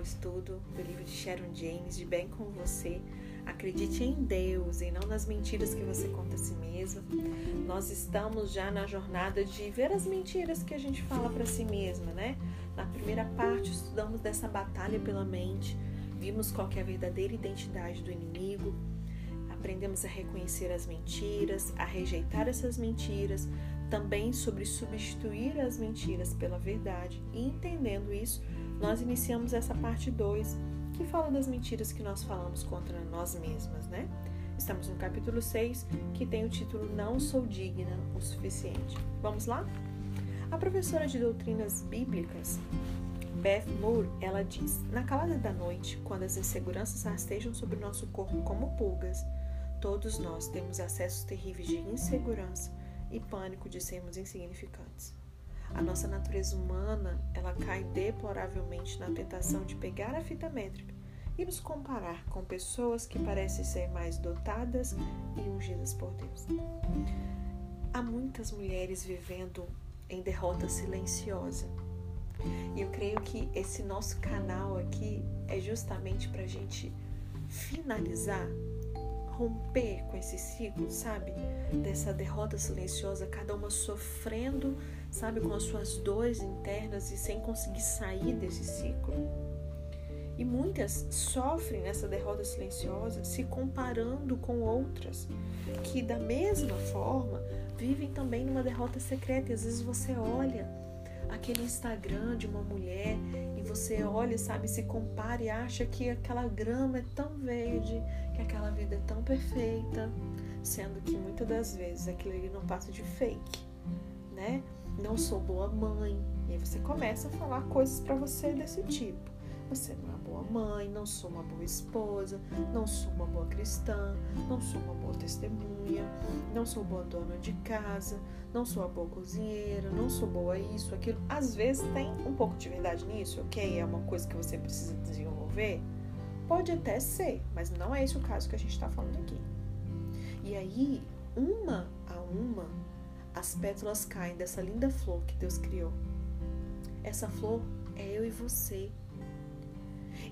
ao estudo do livro de Sharon James, de Bem com Você. Acredite em Deus e não nas mentiras que você conta a si mesma. Nós estamos já na jornada de ver as mentiras que a gente fala para si mesma, né? Na primeira parte, estudamos dessa batalha pela mente, vimos qual é a verdadeira identidade do inimigo, aprendemos a reconhecer as mentiras, a rejeitar essas mentiras, também sobre substituir as mentiras pela verdade. E entendendo isso, nós iniciamos essa parte 2, que fala das mentiras que nós falamos contra nós mesmas, né? Estamos no capítulo 6, que tem o título Não Sou Digna o Suficiente. Vamos lá? A professora de doutrinas bíblicas, Beth Moore, ela diz: Na calada da noite, quando as inseguranças rastejam sobre o nosso corpo como pulgas, todos nós temos acessos terríveis de insegurança e pânico de sermos insignificantes. A nossa natureza humana, ela cai deploravelmente na tentação de pegar a fita métrica e nos comparar com pessoas que parecem ser mais dotadas e ungidas por Deus. Há muitas mulheres vivendo em derrota silenciosa. E eu creio que esse nosso canal aqui é justamente para a gente finalizar romper com esse ciclo, sabe? Dessa derrota silenciosa, cada uma sofrendo, sabe, com as suas dores internas e sem conseguir sair desse ciclo. E muitas sofrem nessa derrota silenciosa se comparando com outras que, da mesma forma, vivem também numa derrota secreta. E às vezes você olha aquele Instagram de uma mulher você olha, sabe, se compara e acha que aquela grama é tão verde, que aquela vida é tão perfeita, sendo que muitas das vezes aquilo ali não passa de fake, né? Não sou boa mãe. E aí você começa a falar coisas para você desse tipo. Você não é uma boa mãe, não sou uma boa esposa, não sou uma boa cristã, não sou uma boa testemunha, não sou boa dona de casa, não sou uma boa cozinheira, não sou boa isso, aquilo. Às vezes tem um pouco de verdade nisso, ok? É uma coisa que você precisa desenvolver. Pode até ser, mas não é esse o caso que a gente está falando aqui. E aí, uma a uma, as pétalas caem dessa linda flor que Deus criou. Essa flor é eu e você.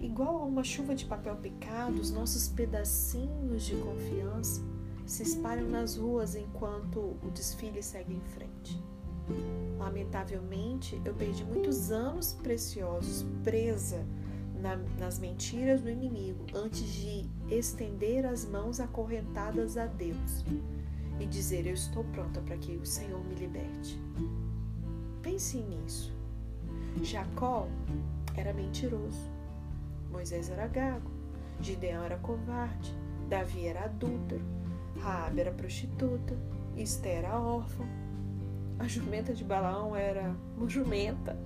Igual a uma chuva de papel picado, os nossos pedacinhos de confiança se espalham nas ruas enquanto o desfile segue em frente. Lamentavelmente, eu perdi muitos anos preciosos presa na, nas mentiras do inimigo antes de estender as mãos acorrentadas a Deus e dizer: Eu estou pronta para que o Senhor me liberte. Pense nisso. Jacó era mentiroso, Moisés era gago, Gideão era covarde, Davi era adúltero, Raabe era prostituta, Esther era órfã, a jumenta de Balaão era uma jumenta.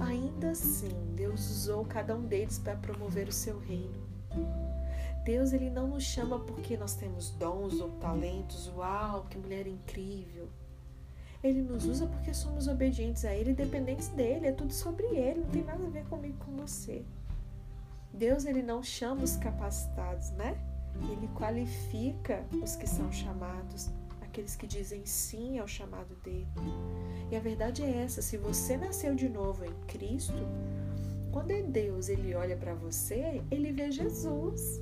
Ainda assim, Deus usou cada um deles para promover o seu reino. Deus ele não nos chama porque nós temos dons ou talentos, uau, que mulher incrível. Ele nos usa porque somos obedientes a Ele, dependentes dele, é tudo sobre Ele, não tem nada a ver comigo com você. Deus ele não chama os capacitados, né? Ele qualifica os que são chamados, aqueles que dizem sim ao chamado dele. E a verdade é essa: se você nasceu de novo em Cristo, quando é Deus ele olha para você, ele vê Jesus.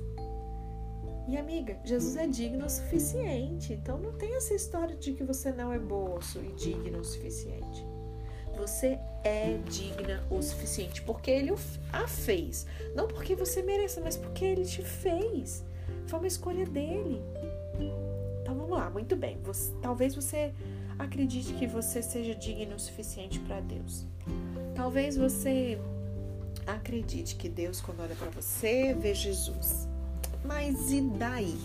E amiga, Jesus é digno o suficiente. Então não tem essa história de que você não é boa e digno o suficiente. Você é digna o suficiente porque ele a fez. Não porque você mereça, mas porque ele te fez. Foi uma escolha dele. Então vamos lá, muito bem. Você, talvez você acredite que você seja digno o suficiente para Deus. Talvez você acredite que Deus, quando olha para você, vê Jesus. Mas e daí?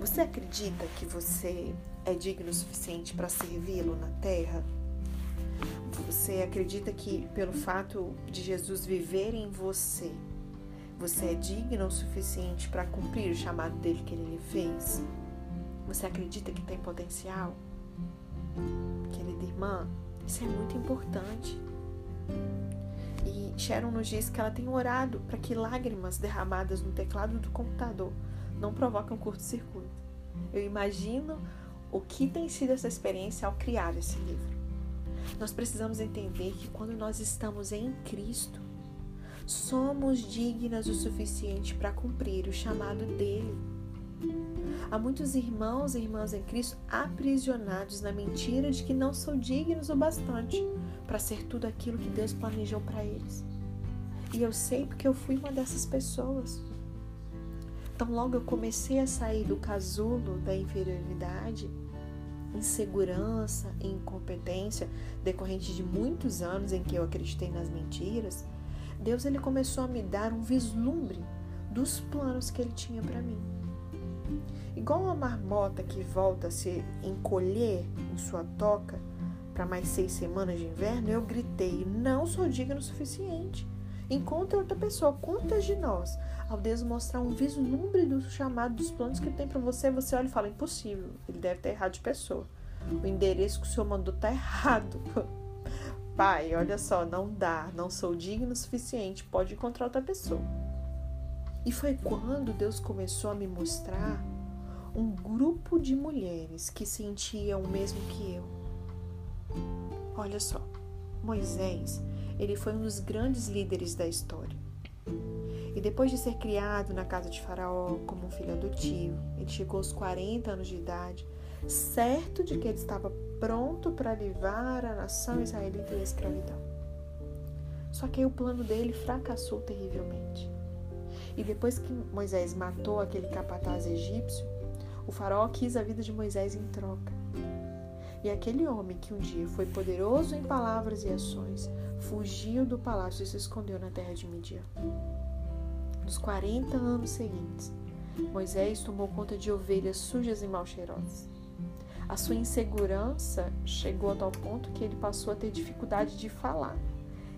Você acredita que você é digno o suficiente para servi-lo na terra? Você acredita que pelo fato de Jesus viver em você, você é digno o suficiente para cumprir o chamado dele que ele lhe fez? Você acredita que tem potencial? Querida irmã, isso é muito importante. E Sharon nos diz que ela tem orado para que lágrimas derramadas no teclado do computador não provoquem um curto-circuito. Eu imagino o que tem sido essa experiência ao criar esse livro. Nós precisamos entender que quando nós estamos em Cristo, somos dignas o suficiente para cumprir o chamado dele. Há muitos irmãos e irmãs em Cristo aprisionados na mentira de que não são dignos o bastante para ser tudo aquilo que Deus planejou para eles. E eu sei porque eu fui uma dessas pessoas. Então, logo eu comecei a sair do casulo da inferioridade, insegurança e incompetência decorrente de muitos anos em que eu acreditei nas mentiras. Deus ele começou a me dar um vislumbre dos planos que ele tinha para mim. Igual uma marmota que volta a se encolher em sua toca para mais seis semanas de inverno, eu gritei: não sou digno o suficiente. Encontre outra pessoa. Quantas de nós, ao Deus mostrar um vislumbre do chamado, dos planos que ele tem para você, você olha e fala: impossível, ele deve ter errado de pessoa. O endereço que o senhor mandou tá errado. Pai, olha só, não dá, não sou digno o suficiente, pode encontrar outra pessoa. E foi quando Deus começou a me mostrar um grupo de mulheres que sentiam o mesmo que eu. Olha só, Moisés, ele foi um dos grandes líderes da história. E depois de ser criado na casa de Faraó como um filho adotivo, ele chegou aos 40 anos de idade, certo de que ele estava pronto para livrar a nação israelita da escravidão. Só que aí o plano dele fracassou terrivelmente. E depois que Moisés matou aquele capataz egípcio, o faraó quis a vida de Moisés em troca. E aquele homem que um dia foi poderoso em palavras e ações, fugiu do palácio e se escondeu na terra de Midian. Nos 40 anos seguintes, Moisés tomou conta de ovelhas sujas e mal cheirosas. A sua insegurança chegou a tal ponto que ele passou a ter dificuldade de falar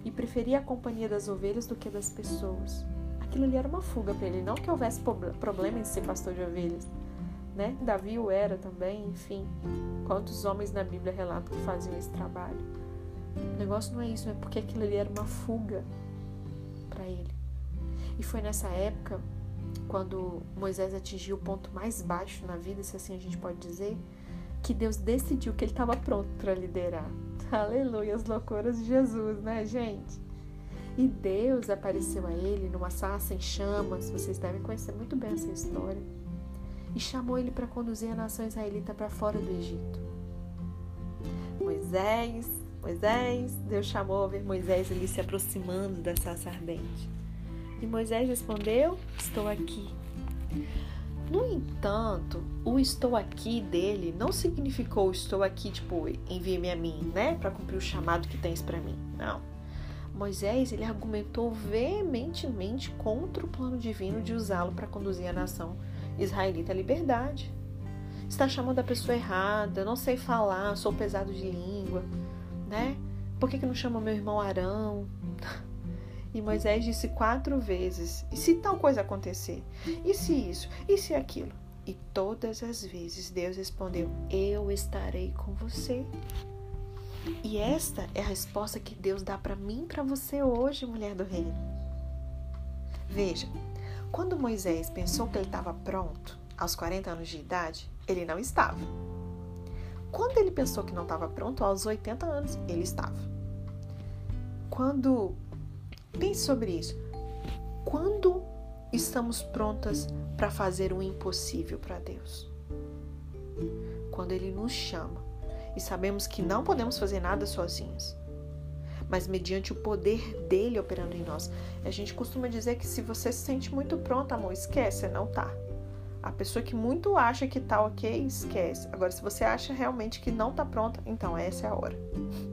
e preferia a companhia das ovelhas do que das pessoas. Aquilo ali era uma fuga para ele, não que houvesse problema em ser pastor de ovelhas, né? Davi o era também, enfim. Quantos homens na Bíblia relatam que faziam esse trabalho? O negócio não é isso, é porque aquilo ali era uma fuga para ele. E foi nessa época, quando Moisés atingiu o ponto mais baixo na vida, se assim a gente pode dizer, que Deus decidiu que ele estava pronto para liderar. Aleluia, as loucuras de Jesus, né, gente? E Deus apareceu a ele numa sarça em chamas, vocês devem conhecer muito bem essa história e chamou ele para conduzir a nação israelita para fora do Egito. Moisés, Moisés, Deus chamou a ver Moisés ali se aproximando da sarça ardente. E Moisés respondeu: Estou aqui. No entanto, o estou aqui dele não significou estou aqui, tipo, envie-me a mim, né? Para cumprir o chamado que tens para mim. Não. Moisés, ele argumentou veementemente contra o plano divino de usá-lo para conduzir a nação israelita liberdade. Está chamando a pessoa errada, não sei falar, sou pesado de língua, né? Por que, que não chama meu irmão Arão? E Moisés disse quatro vezes: e se tal coisa acontecer? E se isso? E se aquilo? E todas as vezes Deus respondeu: Eu estarei com você. E esta é a resposta que Deus dá para mim e para você hoje, mulher do reino. Veja, quando Moisés pensou que ele estava pronto, aos 40 anos de idade, ele não estava. Quando ele pensou que não estava pronto, aos 80 anos, ele estava. Quando. Pense sobre isso. Quando estamos prontas para fazer o impossível para Deus? Quando Ele nos chama e sabemos que não podemos fazer nada sozinhos mas mediante o poder dele operando em nós. A gente costuma dizer que se você se sente muito pronta, amor, esquece, não tá. A pessoa que muito acha que tá ok, esquece. Agora, se você acha realmente que não tá pronta, então essa é a hora.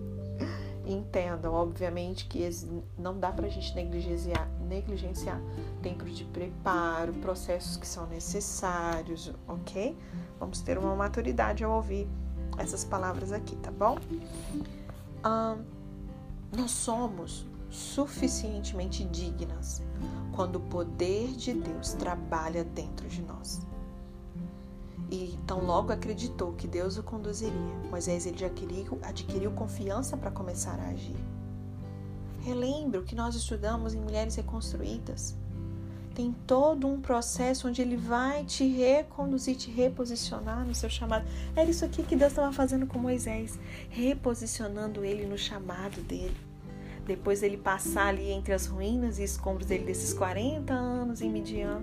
Entendam, obviamente, que não dá pra gente negligenciar, negligenciar tempos de preparo, processos que são necessários, ok? Vamos ter uma maturidade ao ouvir essas palavras aqui, tá bom? Nós somos suficientemente dignas quando o poder de Deus trabalha dentro de nós. E então logo acreditou que Deus o conduziria. Moisés ele adquiriu, adquiriu confiança para começar a agir. Relembre o que nós estudamos em Mulheres Reconstruídas. Tem todo um processo onde ele vai te reconduzir, te reposicionar no seu chamado. Era isso aqui que Deus estava fazendo com Moisés, reposicionando ele no chamado dele. Depois ele passar ali entre as ruínas e escombros dele desses 40 anos em Midian,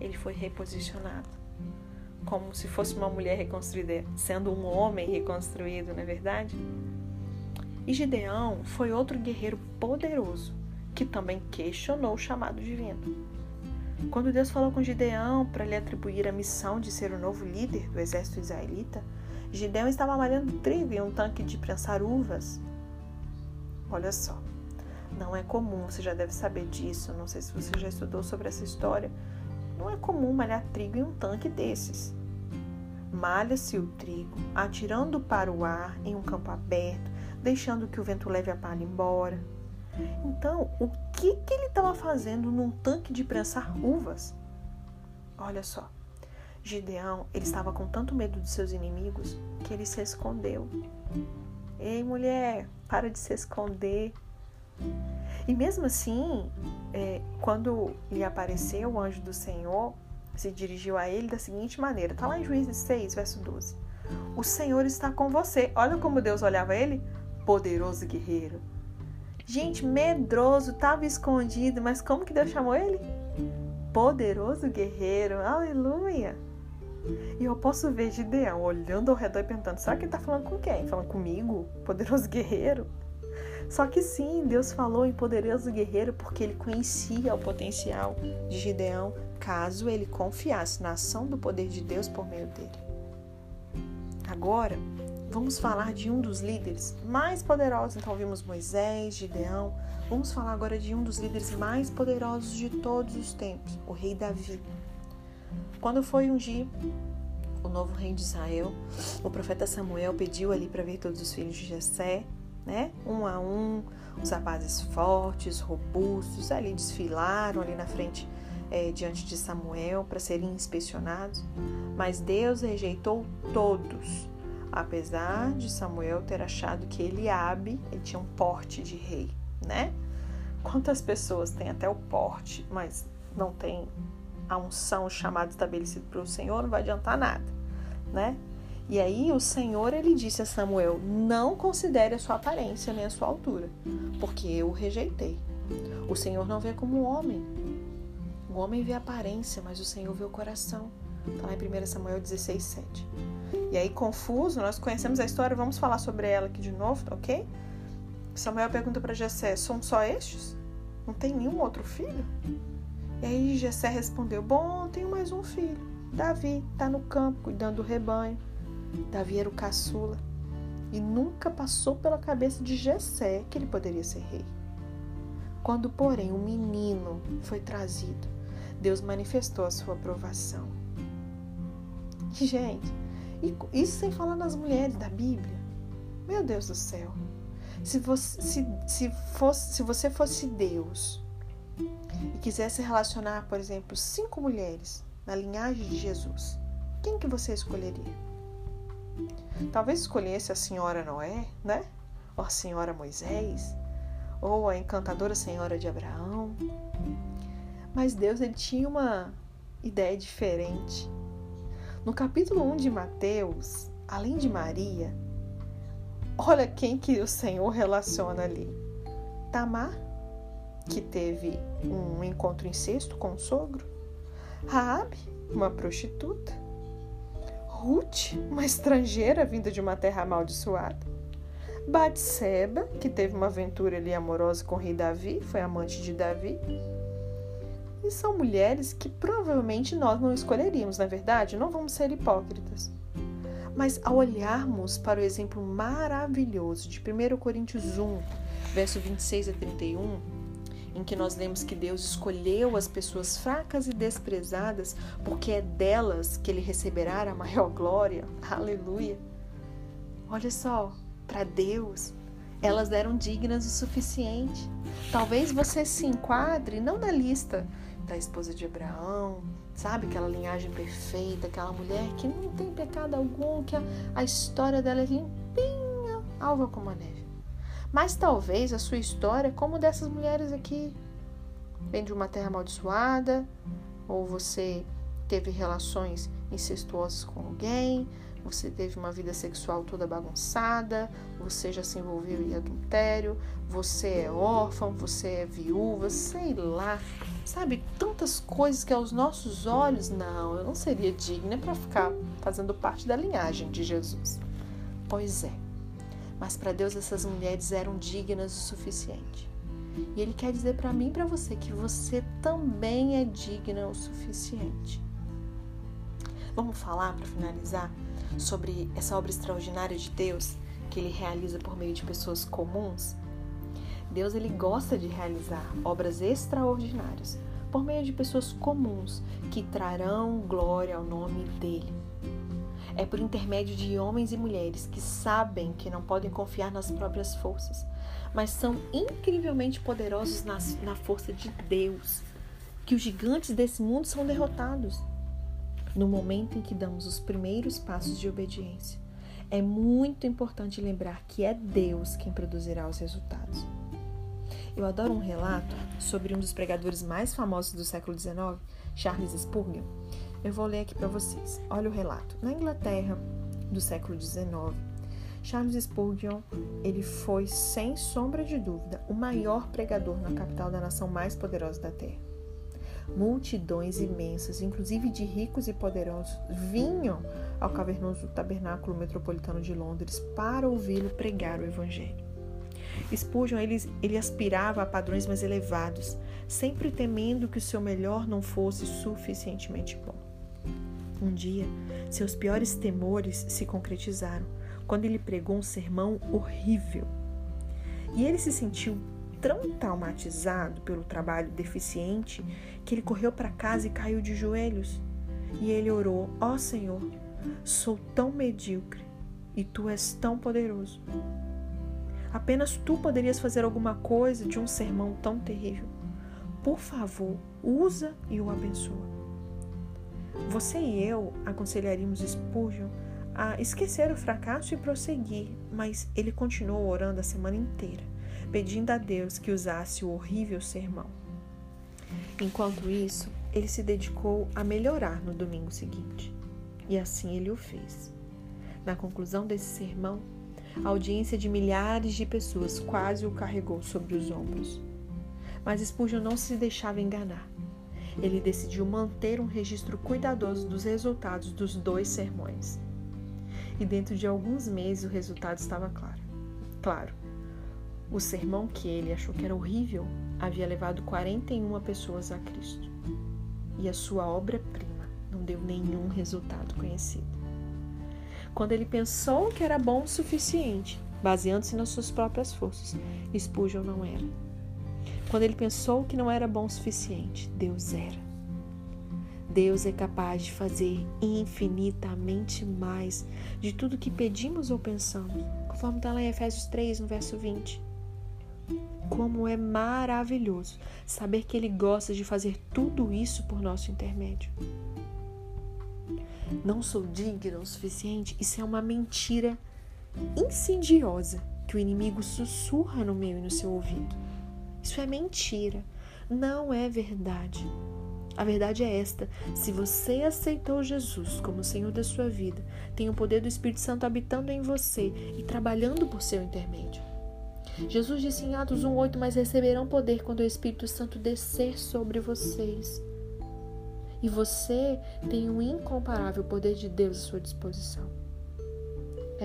ele foi reposicionado. Como se fosse uma mulher reconstruída, sendo um homem reconstruído, não é verdade? E Gideão foi outro guerreiro poderoso que também questionou o chamado divino. Quando Deus falou com Gideão para lhe atribuir a missão de ser o novo líder do exército israelita, Gideão estava malhando trigo em um tanque de prensar uvas. Olha só, não é comum, você já deve saber disso, não sei se você já estudou sobre essa história. Não é comum malhar trigo em um tanque desses. Malha-se o trigo, atirando para o ar em um campo aberto, deixando que o vento leve a palha embora. Então, o que, que ele estava fazendo num tanque de prensar uvas? Olha só, Gideão, ele estava com tanto medo de seus inimigos que ele se escondeu. Ei, mulher, para de se esconder. E mesmo assim, é, quando lhe apareceu o anjo do Senhor, se dirigiu a ele da seguinte maneira: está lá em Juízes 6, verso 12. O Senhor está com você. Olha como Deus olhava ele, poderoso guerreiro. Gente, medroso, estava escondido, mas como que Deus chamou ele? Poderoso guerreiro, aleluia! E eu posso ver Gideão olhando ao redor e perguntando: será que ele está falando com quem? Falando comigo? Poderoso guerreiro? Só que sim, Deus falou em poderoso guerreiro porque ele conhecia o potencial de Gideão caso ele confiasse na ação do poder de Deus por meio dele. Agora, vamos falar de um dos líderes mais poderosos. Então, vimos Moisés, Gideão. Vamos falar agora de um dos líderes mais poderosos de todos os tempos, o rei Davi. Quando foi ungir o novo rei de Israel, o profeta Samuel pediu ali para ver todos os filhos de Jessé, né? Um a um, os rapazes fortes, robustos, ali desfilaram ali na frente é, diante de Samuel para serem inspecionados, mas Deus rejeitou todos, apesar de Samuel ter achado que Eliabe ele tinha um porte de rei, né? Quantas pessoas têm até o porte, mas não tem a unção, o chamado estabelecido para o Senhor, não vai adiantar nada, né? E aí o Senhor ele disse a Samuel: Não considere a sua aparência nem a sua altura, porque eu o rejeitei. O Senhor não vê como um homem. O homem vê a aparência, mas o Senhor vê o coração. Está lá em 1 Samuel 16, 7. E aí, confuso, nós conhecemos a história, vamos falar sobre ela aqui de novo, tá ok? Samuel pergunta para Jessé: São só estes? Não tem nenhum outro filho? E aí Jessé respondeu: Bom, tenho mais um filho. Davi está no campo cuidando do rebanho. Davi era o caçula e nunca passou pela cabeça de Jessé que ele poderia ser rei. Quando, porém, o menino foi trazido, Deus manifestou a sua aprovação. Gente, isso sem falar nas mulheres da Bíblia. Meu Deus do céu. Se você, se, se, fosse, se você fosse Deus e quisesse relacionar, por exemplo, cinco mulheres na linhagem de Jesus, quem que você escolheria? Talvez escolhesse a senhora Noé, né? Ou a senhora Moisés, ou a encantadora senhora de Abraão. Mas Deus ele tinha uma ideia diferente. No capítulo 1 de Mateus, além de Maria, olha quem que o Senhor relaciona ali. Tamar, que teve um encontro incesto com o sogro. Raabe, uma prostituta. Ruth, uma estrangeira vinda de uma terra amaldiçoada. Batseba, que teve uma aventura ali amorosa com o rei Davi, foi amante de Davi. E são mulheres que provavelmente nós não escolheríamos, na é verdade, não vamos ser hipócritas. Mas ao olharmos para o exemplo maravilhoso de 1 Coríntios 1, verso 26 a 31, em que nós lemos que Deus escolheu as pessoas fracas e desprezadas, porque é delas que ele receberá a maior glória. Aleluia. Olha só, para Deus, elas eram dignas o suficiente. Talvez você se enquadre não na lista da esposa de Abraão, sabe? Aquela linhagem perfeita, aquela mulher que não tem pecado algum, que a, a história dela é limpinha, alva como a neve. Mas talvez a sua história, como dessas mulheres aqui, vem de uma terra amaldiçoada, ou você teve relações incestuosas com alguém, você teve uma vida sexual toda bagunçada, você já se envolveu em adultério, você é órfão, você é viúva, sei lá. Sabe, tantas coisas que aos nossos olhos, não, eu não seria digna para ficar fazendo parte da linhagem de Jesus. Pois é. Mas para Deus essas mulheres eram dignas o suficiente. E ele quer dizer para mim e para você que você também é digna o suficiente. Vamos falar para finalizar sobre essa obra extraordinária de Deus que ele realiza por meio de pessoas comuns? Deus ele gosta de realizar obras extraordinárias por meio de pessoas comuns que trarão glória ao nome dele. É por intermédio de homens e mulheres que sabem que não podem confiar nas próprias forças, mas são incrivelmente poderosos na, força de Deus, que os gigantes desse mundo são derrotados no momento em que damos os primeiros passos de obediência. É muito importante lembrar que é Deus quem produzirá os resultados. Eu adoro um relato sobre um dos pregadores mais famosos do século XIX, Charles Spurgeon. Eu vou ler aqui para vocês. Olha o relato. Na Inglaterra do século XIX, Charles Spurgeon, ele foi sem sombra de dúvida o maior pregador na capital da nação mais poderosa da Terra. Multidões imensas, inclusive de ricos e poderosos, vinham ao cavernoso tabernáculo metropolitano de Londres para ouvi-lo pregar o evangelho. Spurgeon ele, ele aspirava a padrões mais elevados, sempre temendo que o seu melhor não fosse suficientemente bom. Um dia, seus piores temores se concretizaram quando ele pregou um sermão horrível. E ele se sentiu tão traumatizado pelo trabalho deficiente que ele correu para casa e caiu de joelhos. E ele orou: Ó oh, Senhor, sou tão medíocre e tu és tão poderoso. Apenas tu poderias fazer alguma coisa de um sermão tão terrível. Por favor, usa e o abençoa. Você e eu aconselharíamos Spurgeon a esquecer o fracasso e prosseguir, mas ele continuou orando a semana inteira, pedindo a Deus que usasse o horrível sermão. Enquanto isso, ele se dedicou a melhorar no domingo seguinte, e assim ele o fez. Na conclusão desse sermão, a audiência de milhares de pessoas quase o carregou sobre os ombros. Mas Spurgeon não se deixava enganar. Ele decidiu manter um registro cuidadoso dos resultados dos dois sermões. E dentro de alguns meses o resultado estava claro. Claro, o sermão que ele achou que era horrível havia levado 41 pessoas a Cristo. E a sua obra-prima não deu nenhum resultado conhecido. Quando ele pensou que era bom o suficiente, baseando-se nas suas próprias forças, Spurgeon não era. Quando ele pensou que não era bom o suficiente, Deus era. Deus é capaz de fazer infinitamente mais de tudo que pedimos ou pensamos, conforme está lá em Efésios 3, no verso 20. Como é maravilhoso saber que Ele gosta de fazer tudo isso por nosso intermédio. Não sou digna o suficiente, isso é uma mentira insidiosa que o inimigo sussurra no meu e no seu ouvido. Isso é mentira, não é verdade. A verdade é esta: se você aceitou Jesus como Senhor da sua vida, tem o poder do Espírito Santo habitando em você e trabalhando por seu intermédio. Jesus disse em Atos 1,8: Mas receberão poder quando o Espírito Santo descer sobre vocês. E você tem um incomparável poder de Deus à sua disposição.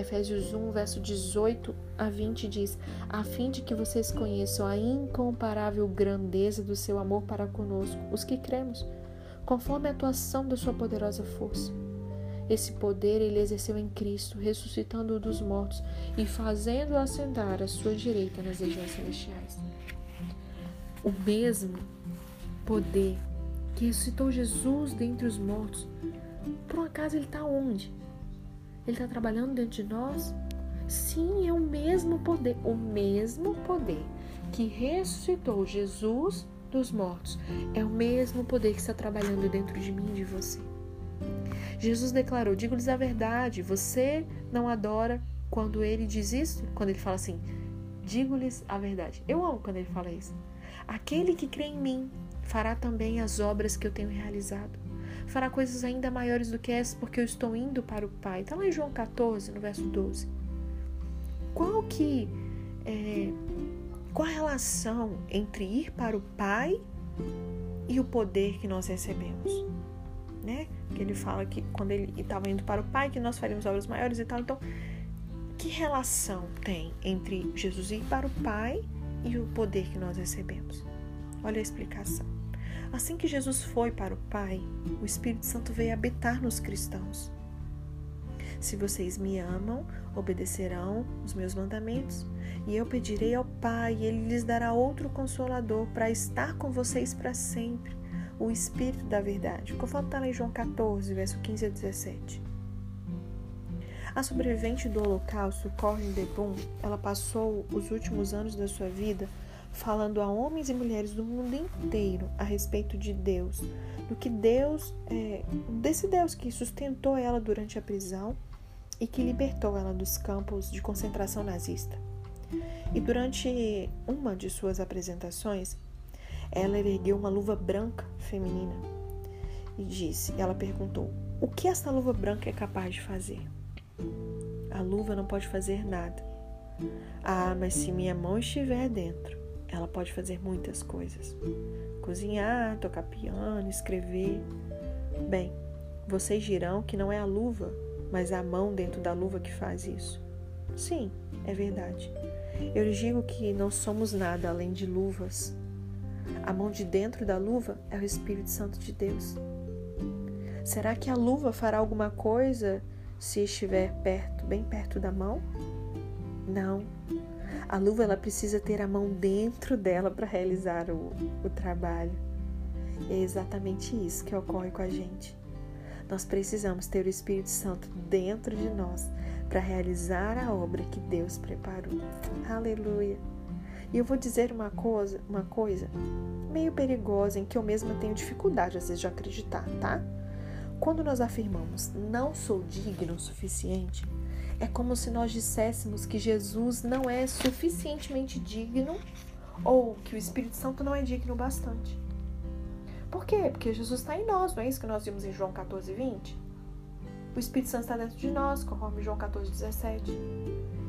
Efésios 1, verso 18 a 20 diz: A fim de que vocês conheçam a incomparável grandeza do seu amor para conosco, os que cremos, conforme a atuação da sua poderosa força. Esse poder ele exerceu em Cristo, ressuscitando-o dos mortos e fazendo-o assentar à sua direita nas regiões celestiais. O mesmo poder que ressuscitou Jesus dentre os mortos, por um acaso ele está onde? Ele está trabalhando dentro de nós? Sim, é o mesmo poder, o mesmo poder que ressuscitou Jesus dos mortos. É o mesmo poder que está trabalhando dentro de mim e de você. Jesus declarou: Digo-lhes a verdade, você não adora quando ele diz isso? Quando ele fala assim: Digo-lhes a verdade. Eu amo quando ele fala isso. Aquele que crê em mim fará também as obras que eu tenho realizado fará coisas ainda maiores do que essas, porque eu estou indo para o Pai. Está lá em João 14, no verso 12. Qual que é, qual a relação entre ir para o Pai e o poder que nós recebemos? Né? Que ele fala que quando ele estava indo para o Pai, que nós faríamos obras maiores e tal. Então, que relação tem entre Jesus ir para o Pai e o poder que nós recebemos? Olha a explicação. Assim que Jesus foi para o Pai, o Espírito Santo veio habitar nos cristãos. Se vocês me amam, obedecerão os meus mandamentos, e eu pedirei ao Pai, e ele lhes dará outro consolador para estar com vocês para sempre, o Espírito da Verdade. Conforme está lá em João 14, verso 15 a 17. A sobrevivente do Holocausto, Corinne de Boom, ela passou os últimos anos da sua vida falando a homens e mulheres do mundo inteiro a respeito de Deus, do que Deus, é, desse Deus que sustentou ela durante a prisão e que libertou ela dos campos de concentração nazista. E durante uma de suas apresentações, ela ergueu uma luva branca feminina e disse: ela perguntou, o que essa luva branca é capaz de fazer? A luva não pode fazer nada. Ah, mas se minha mão estiver dentro, ela pode fazer muitas coisas: cozinhar, tocar piano, escrever. Bem, vocês dirão que não é a luva, mas a mão dentro da luva que faz isso. Sim, é verdade. Eu lhes digo que não somos nada além de luvas. A mão de dentro da luva é o Espírito Santo de Deus. Será que a luva fará alguma coisa se estiver perto, bem perto da mão? Não. A luva ela precisa ter a mão dentro dela para realizar o, o trabalho. E é exatamente isso que ocorre com a gente. Nós precisamos ter o Espírito Santo dentro de nós para realizar a obra que Deus preparou. Aleluia. E eu vou dizer uma coisa, uma coisa meio perigosa em que eu mesma tenho dificuldade às vezes de acreditar, tá? Quando nós afirmamos não sou digno o suficiente, é como se nós disséssemos que Jesus não é suficientemente digno ou que o Espírito Santo não é digno bastante. Por quê? Porque Jesus está em nós, não é isso que nós vimos em João 14, 20? O Espírito Santo está dentro de nós, conforme João 14, 17.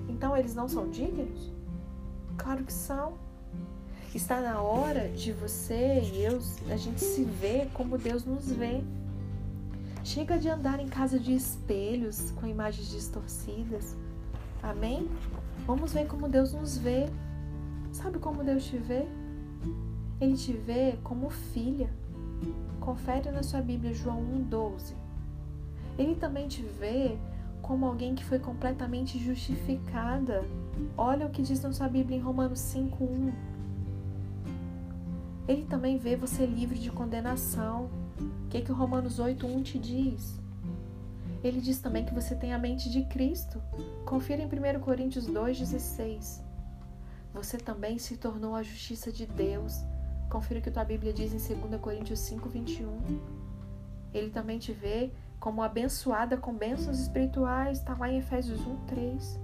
Então eles não são dignos? Claro que são. Está na hora de você e eu, a gente se ver como Deus nos vê. Chega de andar em casa de espelhos com imagens distorcidas. Amém? Vamos ver como Deus nos vê. Sabe como Deus te vê? Ele te vê como filha. Confere na sua Bíblia João 1,12. Ele também te vê como alguém que foi completamente justificada. Olha o que diz na sua Bíblia em Romanos 5,1. Ele também vê você livre de condenação. Que, que o Romanos 8,1 te diz? Ele diz também que você tem a mente de Cristo. Confira em 1 Coríntios 2,16. Você também se tornou a justiça de Deus. Confira o que tua Bíblia diz em 2 Coríntios 5,21. Ele também te vê como abençoada com bênçãos espirituais, está lá em Efésios 1,3.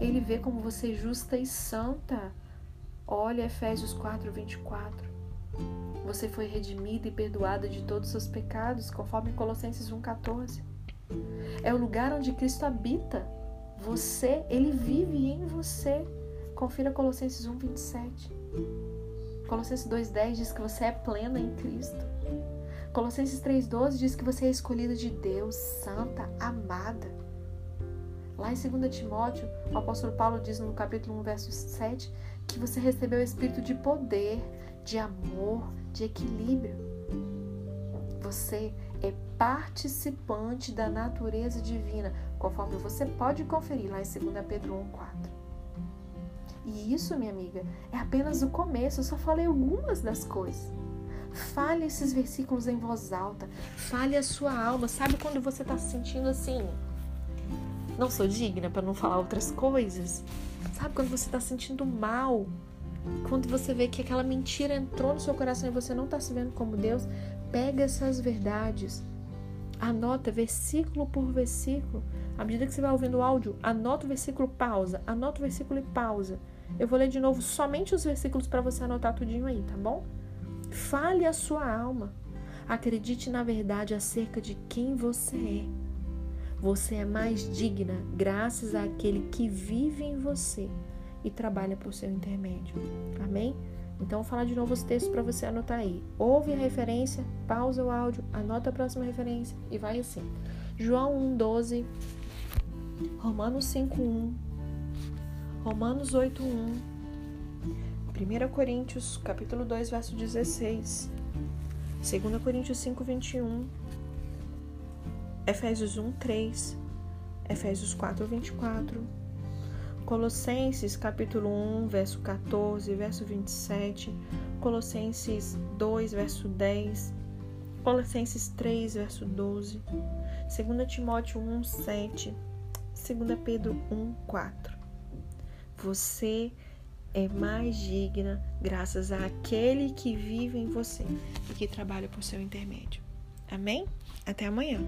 Ele vê como você é justa e santa. Olha Efésios 4,24. Você foi redimida e perdoada de todos os seus pecados, conforme Colossenses 1,14. É o lugar onde Cristo habita. Você, ele vive em você. Confira Colossenses 1,27. Colossenses 2,10 diz que você é plena em Cristo. Colossenses 3,12 diz que você é escolhida de Deus, santa, amada. Lá em 2 Timóteo, o apóstolo Paulo diz no capítulo 1, verso 7, que você recebeu o espírito de poder, de amor, de equilíbrio. Você é participante da natureza divina, conforme você pode conferir lá em 2 Pedro 1,4. E isso, minha amiga, é apenas o começo, eu só falei algumas das coisas. Fale esses versículos em voz alta, fale a sua alma. Sabe quando você está se sentindo assim? Não sou digna para não falar outras coisas? Sabe quando você está se sentindo mal? Quando você vê que aquela mentira entrou no seu coração e você não está se vendo como Deus, pega essas verdades, anota versículo por versículo. À medida que você vai ouvindo o áudio, anota o versículo, pausa, anota o versículo e pausa. Eu vou ler de novo somente os versículos para você anotar tudinho aí, tá bom? Fale a sua alma. Acredite na verdade acerca de quem você é. Você é mais digna graças àquele que vive em você e trabalha por seu intermédio. Amém? Então, vou falar de novo os textos para você anotar aí. Ouve a referência, pausa o áudio, anota a próxima referência e vai assim. João 1,12, Romanos 5,1, Romanos 8,1, 1 Coríntios, capítulo 2, verso 16, 2 Coríntios 5, 21, Efésios 1, 3, Efésios 4, 24, Colossenses capítulo 1, verso 14, verso 27, Colossenses 2, verso 10, Colossenses 3, verso 12, 2 Timóteo 1, 7, 2 Pedro 1, 4. Você é mais digna graças àquele que vive em você e que trabalha por seu intermédio. Amém? Até amanhã.